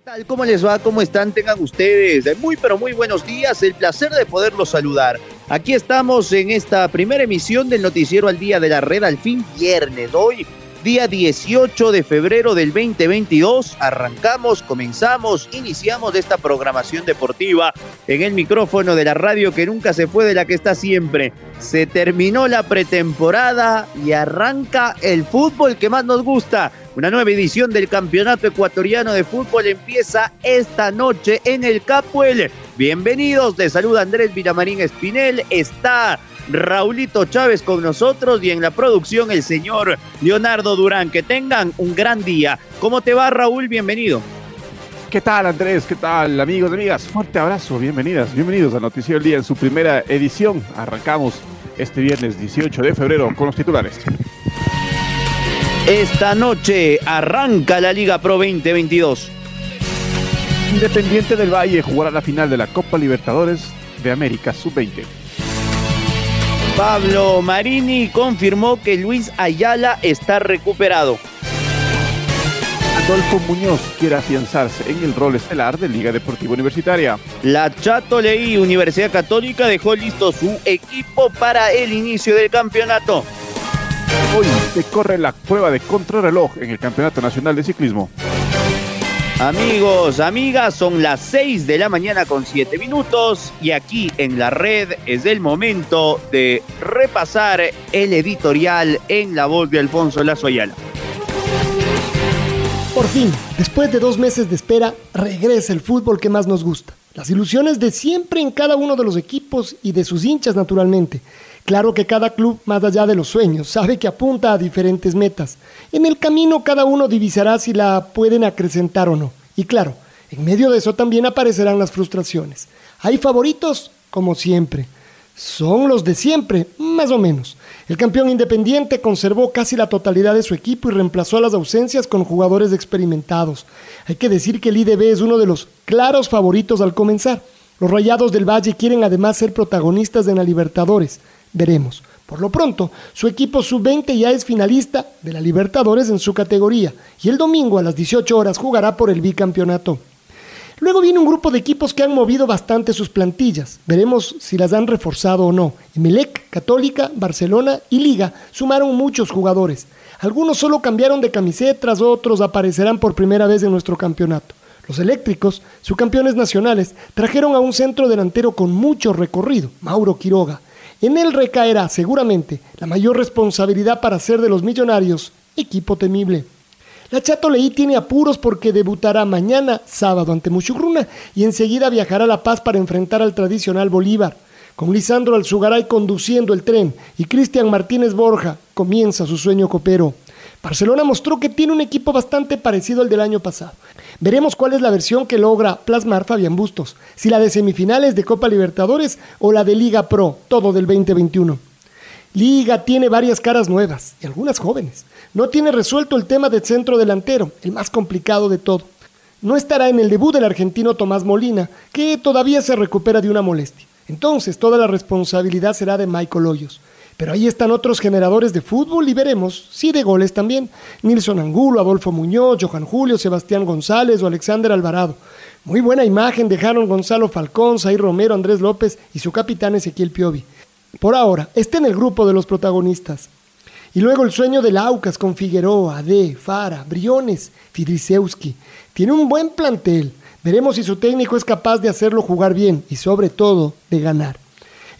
¿Qué tal? ¿Cómo les va? ¿Cómo están? Tengan ustedes muy, pero muy buenos días. El placer de poderlos saludar. Aquí estamos en esta primera emisión del Noticiero al Día de la Red, al fin viernes. Hoy, día 18 de febrero del 2022, arrancamos, comenzamos, iniciamos esta programación deportiva en el micrófono de la radio que nunca se fue de la que está siempre. Se terminó la pretemporada y arranca el fútbol que más nos gusta. Una nueva edición del Campeonato Ecuatoriano de Fútbol empieza esta noche en el Capuel. Bienvenidos, les saluda Andrés Villamarín Espinel. Está Raulito Chávez con nosotros y en la producción el señor Leonardo Durán. Que tengan un gran día. ¿Cómo te va, Raúl? Bienvenido. ¿Qué tal, Andrés? ¿Qué tal, amigos y amigas? Fuerte abrazo, bienvenidas, bienvenidos a Noticiero del Día en su primera edición. Arrancamos este viernes 18 de febrero con los titulares. Esta noche arranca la Liga Pro 2022. Independiente del Valle jugará la final de la Copa Libertadores de América Sub-20. Pablo Marini confirmó que Luis Ayala está recuperado. Adolfo Muñoz quiere afianzarse en el rol estelar de Liga Deportiva Universitaria. La Chato Leí Universidad Católica dejó listo su equipo para el inicio del campeonato. Hoy se corre la prueba de contrarreloj en el Campeonato Nacional de Ciclismo. Amigos, amigas, son las 6 de la mañana con 7 minutos y aquí en la red es el momento de repasar el editorial en la voz de Alfonso Lazo Ayala. Por fin, después de dos meses de espera, regresa el fútbol que más nos gusta. Las ilusiones de siempre en cada uno de los equipos y de sus hinchas naturalmente. Claro que cada club, más allá de los sueños, sabe que apunta a diferentes metas. En el camino cada uno divisará si la pueden acrecentar o no. Y claro, en medio de eso también aparecerán las frustraciones. Hay favoritos, como siempre. Son los de siempre, más o menos. El campeón independiente conservó casi la totalidad de su equipo y reemplazó las ausencias con jugadores experimentados. Hay que decir que el IDB es uno de los claros favoritos al comenzar. Los Rayados del Valle quieren además ser protagonistas de la Libertadores. Veremos. Por lo pronto, su equipo sub-20 ya es finalista de la Libertadores en su categoría y el domingo a las 18 horas jugará por el bicampeonato. Luego viene un grupo de equipos que han movido bastante sus plantillas. Veremos si las han reforzado o no. Emelec, Católica, Barcelona y Liga sumaron muchos jugadores. Algunos solo cambiaron de camisetas, otros aparecerán por primera vez en nuestro campeonato. Los eléctricos, subcampeones nacionales, trajeron a un centro delantero con mucho recorrido, Mauro Quiroga. En él recaerá seguramente la mayor responsabilidad para ser de los millonarios equipo temible. La Chato Leí tiene apuros porque debutará mañana, sábado, ante Muchugruna y enseguida viajará a La Paz para enfrentar al tradicional Bolívar. Con Lisandro Alzugaray conduciendo el tren y Cristian Martínez Borja comienza su sueño copero. Barcelona mostró que tiene un equipo bastante parecido al del año pasado. Veremos cuál es la versión que logra plasmar Fabián Bustos, si la de semifinales de Copa Libertadores o la de Liga Pro, todo del 2021. Liga tiene varias caras nuevas y algunas jóvenes. No tiene resuelto el tema del centro delantero, el más complicado de todo. No estará en el debut del argentino Tomás Molina, que todavía se recupera de una molestia. Entonces toda la responsabilidad será de Michael Hoyos. Pero ahí están otros generadores de fútbol y veremos, sí de goles también. Nilson Angulo, Adolfo Muñoz, Johan Julio, Sebastián González o Alexander Alvarado. Muy buena imagen dejaron Gonzalo Falcón, Zair Romero, Andrés López y su capitán Ezequiel Piovi. Por ahora, está en el grupo de los protagonistas. Y luego el sueño del Aucas con Figueroa, Ade, Fara, Briones, Fidrisewski. Tiene un buen plantel. Veremos si su técnico es capaz de hacerlo jugar bien y sobre todo de ganar.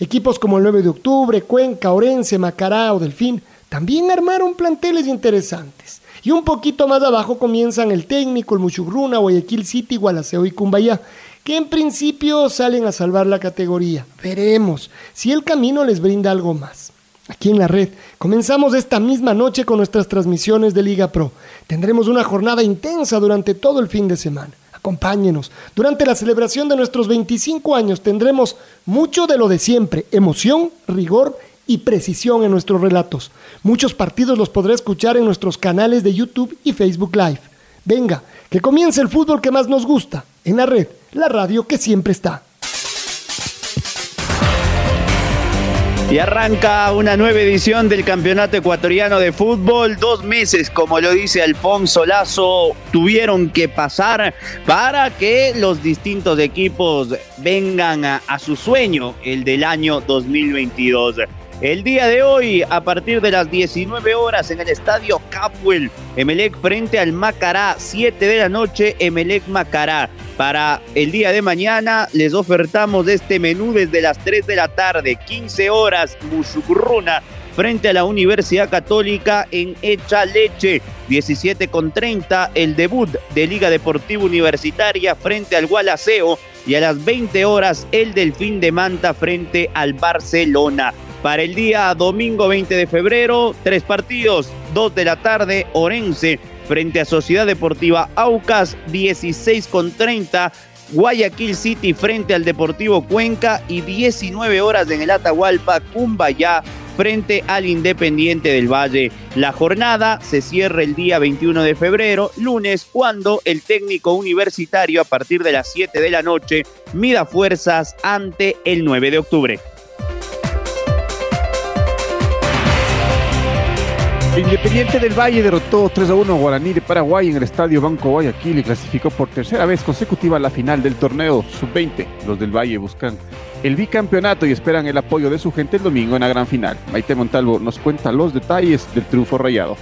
Equipos como el 9 de octubre, Cuenca, Orense, Macará o Delfín también armaron planteles interesantes. Y un poquito más abajo comienzan el técnico, el Muchugruna, Guayaquil City, Gualaceo y Cumbayá, que en principio salen a salvar la categoría. Veremos si el camino les brinda algo más. Aquí en la red comenzamos esta misma noche con nuestras transmisiones de Liga Pro. Tendremos una jornada intensa durante todo el fin de semana. Acompáñenos. Durante la celebración de nuestros 25 años tendremos mucho de lo de siempre, emoción, rigor y precisión en nuestros relatos. Muchos partidos los podré escuchar en nuestros canales de YouTube y Facebook Live. Venga, que comience el fútbol que más nos gusta, en la red, la radio que siempre está. Y arranca una nueva edición del Campeonato Ecuatoriano de Fútbol. Dos meses, como lo dice Alfonso Lazo, tuvieron que pasar para que los distintos equipos vengan a, su sueño, el del año 2022. El día de hoy, a partir de las 19 horas en el estadio Capwell, Emelec frente al Macará, 7 de la noche, Emelec Macará. Para el día de mañana les ofertamos este menú desde las 3 de la tarde, 15 horas, Musugruna frente a la Universidad Católica en Echa Leche. 17 con 30, el debut de Liga Deportiva Universitaria frente al Gualaceo. Y a las 20 horas, el Delfín de Manta frente al Barcelona. Para el día domingo 20 de febrero, tres partidos, 2 de la tarde, Orense frente a Sociedad Deportiva Aucas, 16 con 30. Guayaquil City frente al Deportivo Cuenca y 19 horas en el Atahualpa, Cumbayá frente al Independiente del Valle. La jornada se cierra el día 21 de febrero, lunes, cuando el técnico universitario a partir de las 7 de la noche mida fuerzas ante el 9 de octubre. Independiente del Valle derrotó 3 a 1 a Guaraní de Paraguay en el estadio Banco Guayaquil y clasificó por tercera vez consecutiva a la final del torneo sub-20. Los del Valle buscan el bicampeonato y esperan el apoyo de su gente el domingo en la gran final. Maite Montalvo nos cuenta los detalles del triunfo rayado.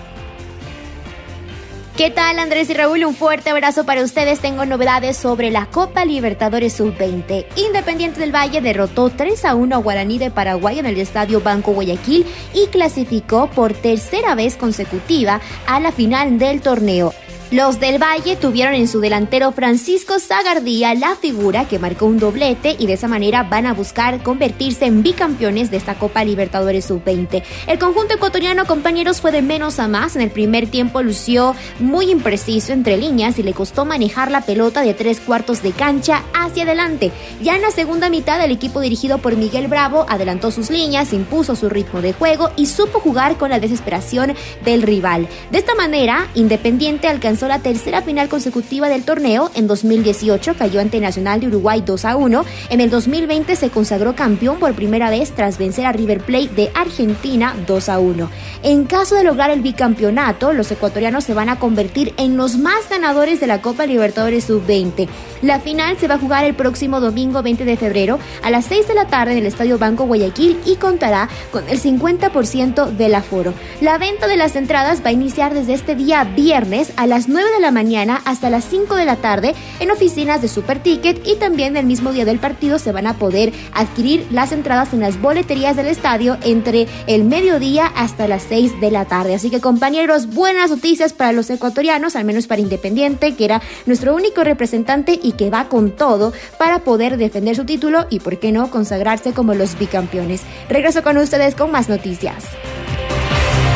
¿Qué tal Andrés y Raúl? Un fuerte abrazo para ustedes. Tengo novedades sobre la Copa Libertadores Sub-20. Independiente del Valle derrotó 3 a 1 a Guaraní de Paraguay en el Estadio Banco Guayaquil y clasificó por tercera vez consecutiva a la final del torneo. Los del Valle tuvieron en su delantero Francisco Zagardía la figura que marcó un doblete y de esa manera van a buscar convertirse en bicampeones de esta Copa Libertadores Sub-20. El conjunto ecuatoriano, compañeros, fue de menos a más. En el primer tiempo lució muy impreciso entre líneas y le costó manejar la pelota de tres cuartos de cancha hacia adelante. Ya en la segunda mitad, el equipo dirigido por Miguel Bravo adelantó sus líneas, impuso su ritmo de juego y supo jugar con la desesperación del rival. De esta manera, Independiente alcanzó la tercera final consecutiva del torneo. En 2018 cayó ante Nacional de Uruguay 2 a 1. En el 2020 se consagró campeón por primera vez tras vencer a River Plate de Argentina 2 a 1. En caso de lograr el bicampeonato, los ecuatorianos se van a convertir en los más ganadores de la Copa Libertadores Sub-20. La final se va a jugar el próximo domingo 20 de febrero a las 6 de la tarde en el Estadio Banco Guayaquil y contará con el 50% del aforo. La venta de las entradas va a iniciar desde este día viernes a las 9 de la mañana hasta las 5 de la tarde en oficinas de Super Ticket y también el mismo día del partido se van a poder adquirir las entradas en las boleterías del estadio entre el mediodía hasta las 6 de la tarde. Así que compañeros, buenas noticias para los ecuatorianos, al menos para Independiente, que era nuestro único representante y que va con todo para poder defender su título y, por qué no, consagrarse como los bicampeones. Regreso con ustedes con más noticias.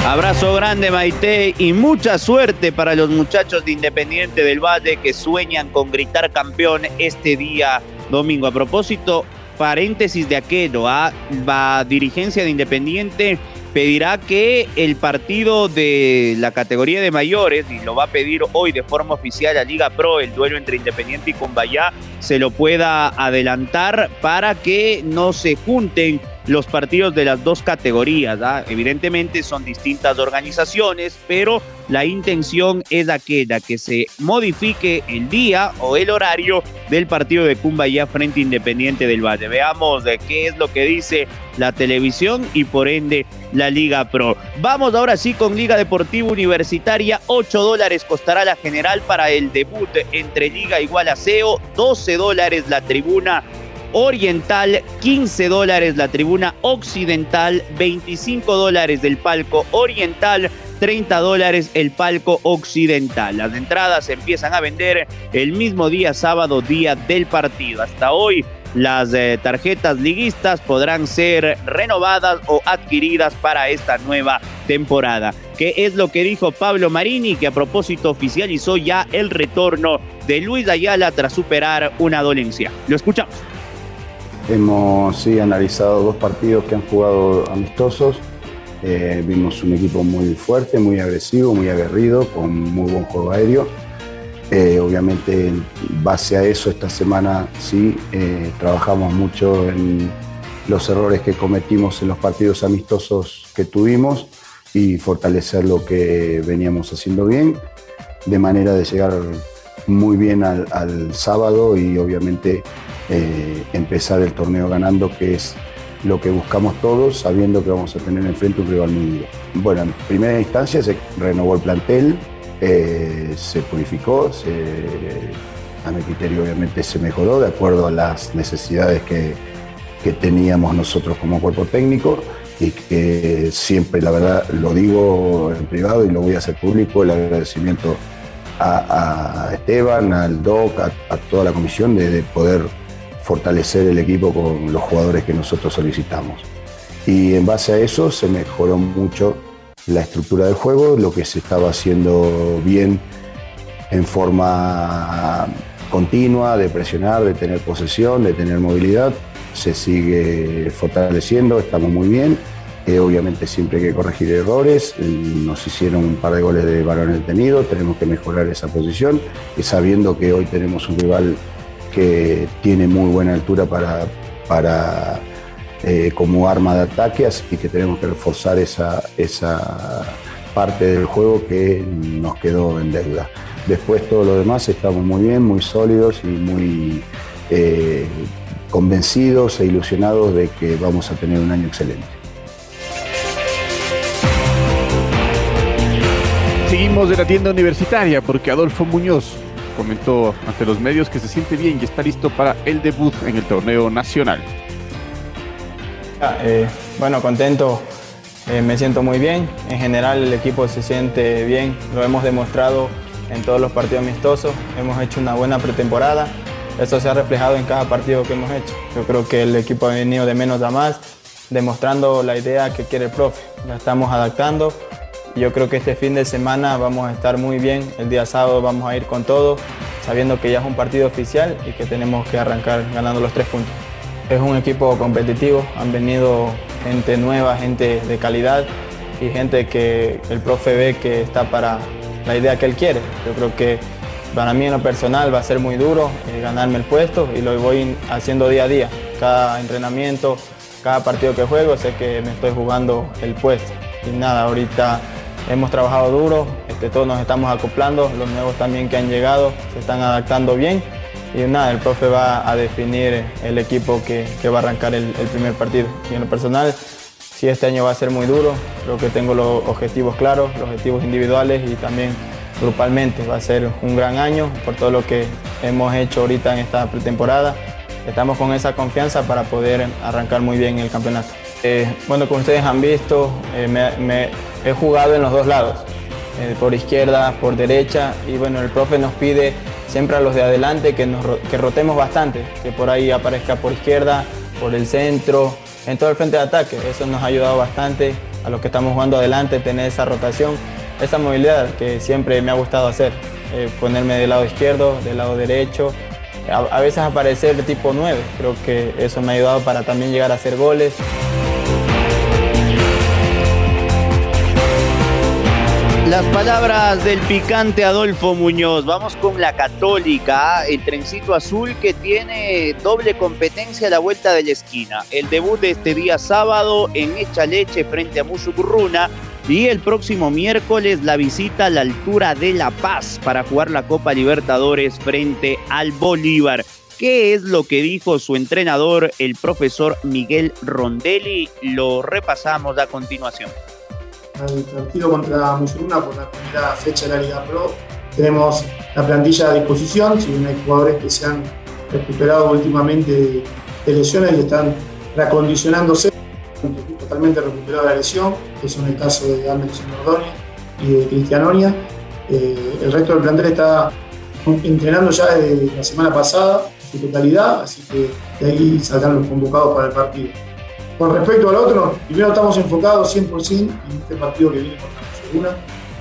Abrazo grande Maite y mucha suerte para los muchachos de Independiente del Valle que sueñan con gritar campeón este día domingo. A propósito, paréntesis de aquello, ¿ah? la dirigencia de Independiente pedirá que el partido de la categoría de mayores, y lo va a pedir hoy de forma oficial a Liga Pro, el duelo entre Independiente y Cumbayá, se lo pueda adelantar para que no se junten los partidos de las dos categorías. ¿ah? Evidentemente son distintas organizaciones, pero la intención es aquella que se modifique el día o el horario del partido de Cumbayá frente a Independiente del Valle. Veamos de qué es lo que dice la televisión y por ende la Liga Pro. Vamos ahora sí con Liga Deportiva Universitaria. 8 dólares costará la general para el debut entre Liga y Gualaceo. 12 dólares la tribuna oriental, 15 dólares la tribuna occidental, 25 dólares del palco oriental, 30 dólares el palco occidental. Las entradas se empiezan a vender el mismo día sábado, día del partido. Hasta hoy las eh, tarjetas liguistas podrán ser renovadas o adquiridas para esta nueva temporada. ¿Qué es lo que dijo Pablo Marini, que a propósito oficializó ya el retorno de Luis Ayala tras superar una dolencia? Lo escuchamos. Hemos sí, analizado dos partidos que han jugado amistosos. Eh, vimos un equipo muy fuerte, muy agresivo, muy aguerrido, con muy buen juego aéreo eh, obviamente, en base a eso, esta semana sí eh, trabajamos mucho en los errores que cometimos en los partidos amistosos que tuvimos y fortalecer lo que veníamos haciendo bien, de manera de llegar muy bien al, sábado y obviamente eh, empezar el torneo ganando, que es lo que buscamos todos, sabiendo que vamos a tener enfrente un rival muy duro. Bueno, en primera instancia se renovó el plantel, eh, se purificó, a mi criterio obviamente se mejoró de acuerdo a las necesidades que, teníamos nosotros como cuerpo técnico y que siempre, la verdad, lo digo en privado y lo voy a hacer público, el agradecimiento a, Esteban, al DOC, a, toda la comisión de, poder fortalecer el equipo con los jugadores que nosotros solicitamos. Y en base a eso se mejoró mucho la estructura del juego, lo que se estaba haciendo bien en forma continua, de presionar, de tener posesión, de tener movilidad, se sigue fortaleciendo, estamos muy bien. Eh, obviamente siempre hay que corregir errores, nos hicieron un par de goles de balón detenido, tenemos que mejorar esa posición y sabiendo que hoy tenemos un rival que tiene muy buena altura para, para eh, como arma de ataque, así que tenemos que reforzar esa, esa parte del juego que nos quedó en deuda. Después todo lo demás estamos muy bien, muy sólidos y muy eh, convencidos e ilusionados de que vamos a tener un año excelente. Seguimos de la tienda universitaria porque Adolfo Muñoz comentó ante los medios que se siente bien y está listo para el debut en el torneo nacional. Eh, bueno, contento, eh, me siento muy bien. En general el equipo se siente bien, lo hemos demostrado en todos los partidos amistosos. Hemos hecho una buena pretemporada. Eso se ha reflejado en cada partido que hemos hecho. Yo creo que el equipo ha venido de menos a más, demostrando la idea que quiere el profe. La estamos adaptando. Yo creo que este fin de semana vamos a estar muy bien. El día sábado vamos a ir con todo, sabiendo que ya es un partido oficial y que tenemos que arrancar ganando los tres puntos. Es un equipo competitivo, han venido gente nueva, gente de calidad y gente que el profe ve que está para la idea que él quiere. Yo creo que para mí en lo personal va a ser muy duro eh, ganarme el puesto y lo voy haciendo día a día. Cada entrenamiento, cada partido que juego, sé que me estoy jugando el puesto. Y nada, ahorita hemos trabajado duro, este, todos nos estamos acoplando, los nuevos también que han llegado se están adaptando bien y nada, el profe va a definir el equipo que, va a arrancar el, primer partido. Y en lo personal, sí, este año va a ser muy duro, creo que tengo los objetivos claros, los objetivos individuales y también grupalmente. Va a ser un gran año por todo lo que hemos hecho ahorita en esta pretemporada. Estamos con esa confianza para poder arrancar muy bien el campeonato. Eh, bueno, como ustedes han visto, eh, me, he jugado en los dos lados, eh, por izquierda, por derecha, y bueno, el profe nos pide siempre a los de adelante que, nos, que rotemos bastante, que por ahí aparezca por izquierda, por el centro, en todo el frente de ataque. Eso nos ha ayudado bastante a los que estamos jugando adelante, tener esa rotación, esa movilidad que siempre me ha gustado hacer. Eh, ponerme del lado izquierdo, del lado derecho, a, a veces aparecer tipo 9. Creo que eso me ha ayudado para también llegar a hacer goles. Las palabras del picante Adolfo Muñoz. Vamos con la Católica, el trencito azul que tiene doble competencia a la vuelta de la esquina. El debut de este día sábado en Echa Leche frente a Musucurruna y el próximo miércoles la visita a la altura de La Paz para jugar la Copa Libertadores frente al Bolívar. ¿Qué es lo que dijo su entrenador, el profesor Miguel Rondelli? Lo repasamos a continuación al partido contra Musuruna por la primera fecha de la Liga Pro. Tenemos la plantilla a disposición, si bien hay jugadores que se han recuperado últimamente de, lesiones y están reacondicionándose, totalmente recuperado la lesión, que son el caso de Anderson Nordoni y de Cristianonia. Eh, el resto del plantel está entrenando ya desde la semana pasada, su totalidad, así que de ahí saldrán los convocados para el partido. Con respecto al otro, primero estamos enfocados 100% en este partido que viene contra Segunda.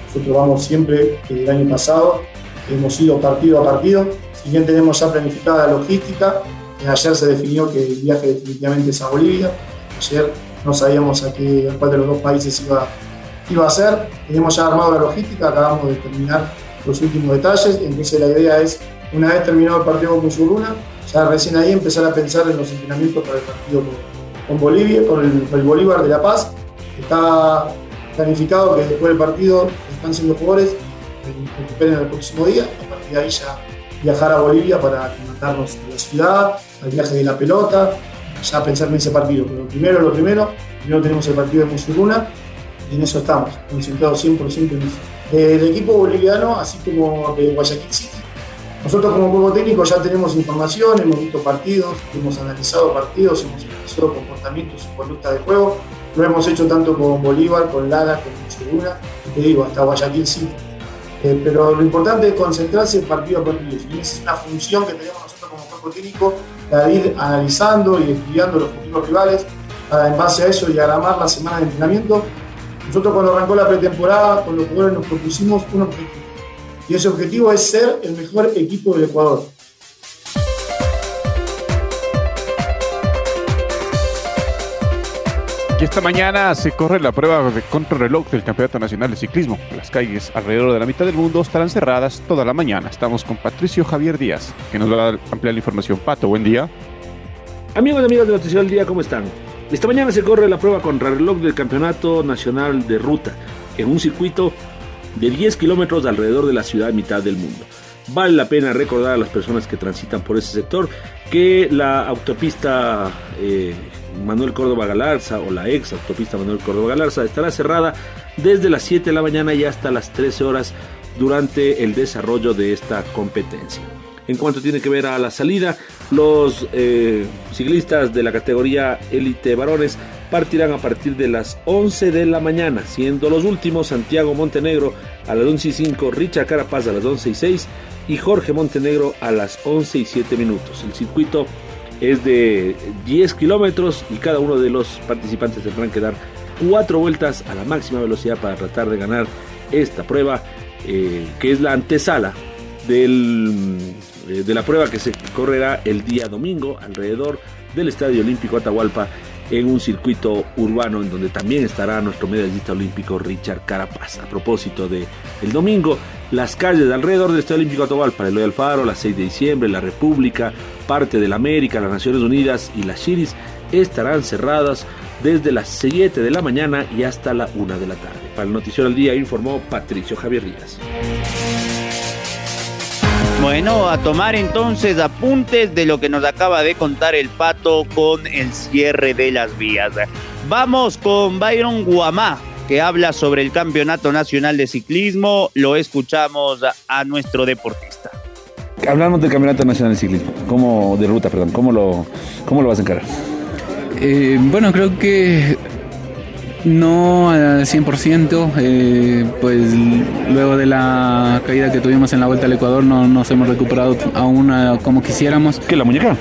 Nosotros vamos siempre, el año pasado, hemos ido partido a partido. Si bien tenemos ya planificada la logística, ayer se definió que el viaje definitivamente es a Bolivia. Ayer no sabíamos a, qué, a de los dos países iba, iba a ser. Tenemos ya armado la logística, acabamos de terminar los últimos detalles. Entonces la idea es, una vez terminado el partido con Musuruna, ya recién ahí empezar a pensar en los entrenamientos para el partido con, Bolivia, con el, Bolívar de La Paz. Está planificado que después del partido están siendo jugadores que recuperen el próximo día. A partir de ahí ya viajar a Bolivia para mandarnos a la ciudad, al viaje de la pelota, ya pensar en ese partido. Pero primero, lo primero, primero tenemos el partido de Musuruna y en eso estamos, concentrados 100% en eso. El equipo boliviano, así como de Guayaquil nosotros como juego técnico ya tenemos información, hemos visto partidos, hemos analizado partidos, hemos analizado comportamientos y conducta de juego. Lo hemos hecho tanto con Bolívar, con Lara, con y te digo, hasta Guayaquil City. Eh, pero lo importante es concentrarse partido a partido. Y esa es una función que tenemos nosotros como cuerpo técnico, de ir analizando y estudiando los futuros rivales, en base a eso diagramar la semana de entrenamiento. Nosotros cuando arrancó la pretemporada, con los jugadores nos propusimos un objetivo. Y ese objetivo es ser el mejor equipo del Ecuador. Y esta mañana se corre la prueba de contrarreloj del Campeonato Nacional de Ciclismo. Las calles alrededor de la mitad del mundo estarán cerradas toda la mañana. Estamos con Patricio Javier Díaz, que nos va a ampliar la información. Pato, buen día. Amigos y amigas de Noticiero del Día, ¿cómo están? Esta mañana se corre la prueba contrarreloj del Campeonato Nacional de Ruta, en un circuito de 10 kilómetros alrededor de la ciudad mitad del mundo. Vale la pena recordar a las personas que transitan por ese sector que la autopista eh, Manuel Córdoba Galarza o la ex autopista Manuel Córdoba Galarza estará cerrada desde las 7 de la mañana y hasta las 13 horas durante el desarrollo de esta competencia. En cuanto tiene que ver a la salida, los eh, ciclistas de la categoría élite varones partirán a partir de las 11 de la mañana, siendo los últimos Santiago Montenegro a las 11 y 5, Richard Carapaz a las 11 y 6 y Jorge Montenegro a las 11 y 7 minutos. El circuito es de 10 kilómetros y cada uno de los participantes tendrán que dar cuatro vueltas a la máxima velocidad para tratar de ganar esta prueba, eh, que es la antesala del, eh, de la prueba que se correrá el día domingo alrededor del Estadio Olímpico Atahualpa en un circuito urbano en donde también estará nuestro medallista olímpico Richard Carapaz. A propósito de el domingo, las calles de alrededor del Estadio Olímpico Atahualpa, el Loyal Faro, la 6 de diciembre, la República, parte de la América, las Naciones Unidas y las Chiris estarán cerradas desde las 7 de la mañana y hasta la 1 de la tarde. Para el Noticiero del Día informó Patricio Javier Díaz. Bueno, a tomar entonces apuntes de lo que nos acaba de contar el pato con el cierre de las vías. Vamos con Byron Guamá, que habla sobre el Campeonato Nacional de Ciclismo. Lo escuchamos a nuestro deportista. Hablamos del Campeonato Nacional de Ciclismo, ¿cómo, de ruta, perdón, ¿cómo lo, cómo lo vas a encarar? Eh, bueno, creo que no al 100%, eh, pues luego de la caída que tuvimos en la Vuelta al Ecuador no nos hemos recuperado aún como quisiéramos. ¿Qué, la muñeca?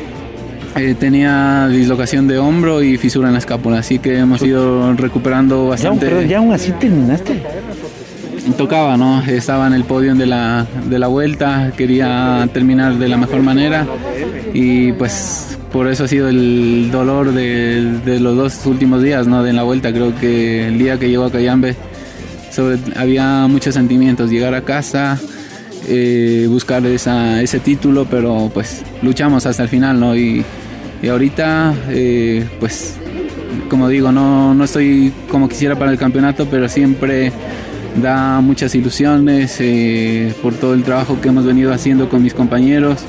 Eh, tenía dislocación de hombro y fisura en la escápula, así que hemos ido recuperando bastante. Ya, pero ya aún así terminaste. Tocaba, ¿no? Estaba en el podio de la, de la vuelta, quería terminar de la mejor manera y pues por eso ha sido el dolor de, los dos últimos días ¿no? de la vuelta. Creo que el día que llegó a Cayambe había muchos sentimientos. Llegar a casa, eh, buscar ese título, pero pues luchamos hasta el final. ¿no? Y, ahorita, eh, pues como digo, no, no estoy como quisiera para el campeonato, pero siempre da muchas ilusiones eh, por todo el trabajo que hemos venido haciendo con mis compañeros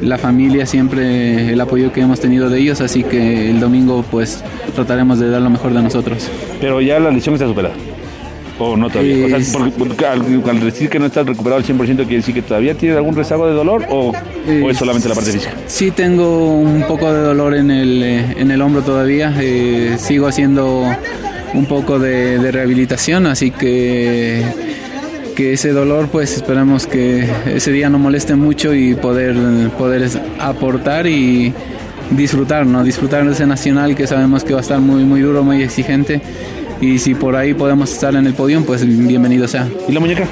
la familia siempre el apoyo que hemos tenido de ellos, así que el domingo pues trataremos de dar lo mejor de nosotros. Pero ya la lesión está superada. ¿O no todavía? o sea, al, decir que no estás recuperado al 100%, ¿quiere decir que todavía tienes algún rezago de dolor o, es solamente la parte física? Sí, tengo un poco de dolor en el, eh, en el hombro todavía. Eh, sigo haciendo un poco de, de rehabilitación, así que que ese dolor pues esperamos que ese día no moleste mucho y poder, poder aportar y disfrutar, ¿no? Disfrutar de ese nacional que sabemos que va a estar muy, muy duro, muy exigente. Y si por ahí podemos estar en el podio, pues bienvenido sea. ¿Y la muñeca?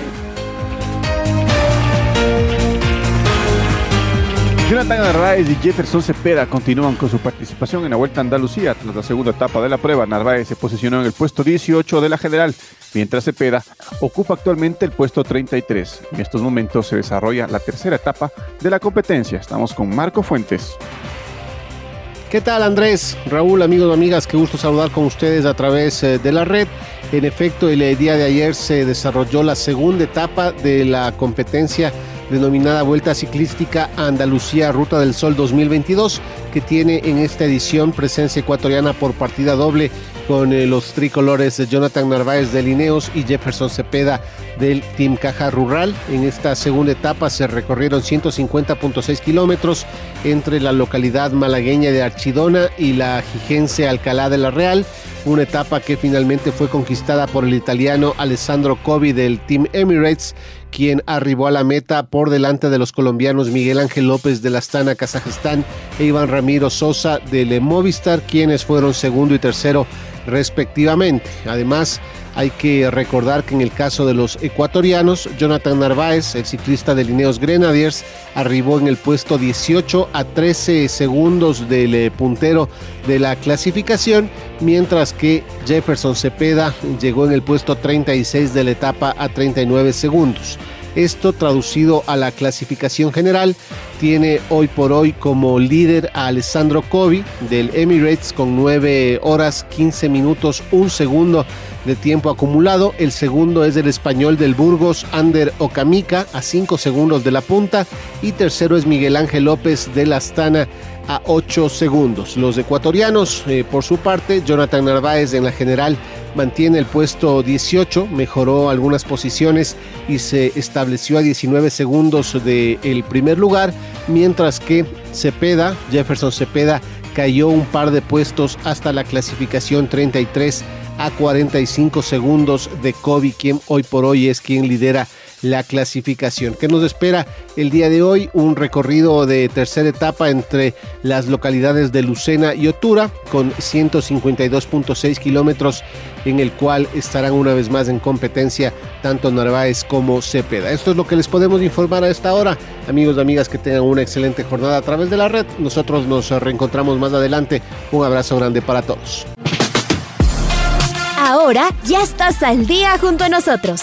Narváez y Jefferson Cepeda continúan con su participación en la Vuelta a Andalucía. Tras la segunda etapa de la prueba, Narváez se posicionó en el puesto 18 de la general, mientras Cepeda ocupa actualmente el puesto 33. En estos momentos se desarrolla la tercera etapa de la competencia. Estamos con Marco Fuentes. ¿Qué tal Andrés? Raúl, amigos y amigas, qué gusto saludar con ustedes a través eh, de la red. En efecto, el día de ayer se desarrolló la segunda etapa de la competencia denominada Vuelta Ciclística Andalucía Ruta del Sol 2022, que tiene en esta edición presencia ecuatoriana por partida doble con eh, los tricolores de Jonathan Narváez de Lineos y Jefferson Cepeda del Team Caja Rural. En esta segunda etapa se recorrieron 150.6 kilómetros entre la localidad malagueña de Archidona y la jigense Alcalá de la Real. Una etapa que finalmente fue conquistada por el italiano Alessandro Covi del Team Emirates quien arribó a la meta por delante de los colombianos Miguel Ángel López de la Astana, Kazajistán, e Iván Ramiro Sosa del Movistar, quienes fueron segundo y tercero respectivamente. Además, hay que recordar que en el caso de los ecuatorianos, Jonathan Narváez, el ciclista de Lineos Grenadiers, arribó en el puesto 18 a 13 segundos del eh, puntero de la clasificación, mientras que Jefferson Cepeda llegó en el puesto 36 de la etapa a 39 segundos. Esto traducido a la clasificación general tiene hoy por hoy como líder a Alessandro Covi del Emirates con 9 horas 15 minutos 1 segundo de tiempo acumulado. El segundo es el español del Burgos, Ander Okamica, a 5 segundos de la punta. Y tercero es Miguel Ángel López de la Astana a 8 segundos. Los ecuatorianos, eh, por su parte, Jonathan Narváez en la general mantiene el puesto 18, mejoró algunas posiciones y se estableció a 19 segundos del primer lugar, mientras que Cepeda, Jefferson Cepeda, cayó un par de puestos hasta la clasificación 33 a 45 segundos de Kobe, quien hoy por hoy es quien lidera la clasificación. ¿Qué nos espera el día de hoy? Un recorrido de tercera etapa entre las localidades de Lucena y Otura con 152.6 kilómetros en el cual estarán una vez más en competencia tanto Narváez como Cepeda. Esto es lo que les podemos informar a esta hora. Amigos y amigas, que tengan una excelente jornada a través de la red. Nosotros nos reencontramos más adelante. Un abrazo grande para todos. Ahora ya estás al día junto a nosotros.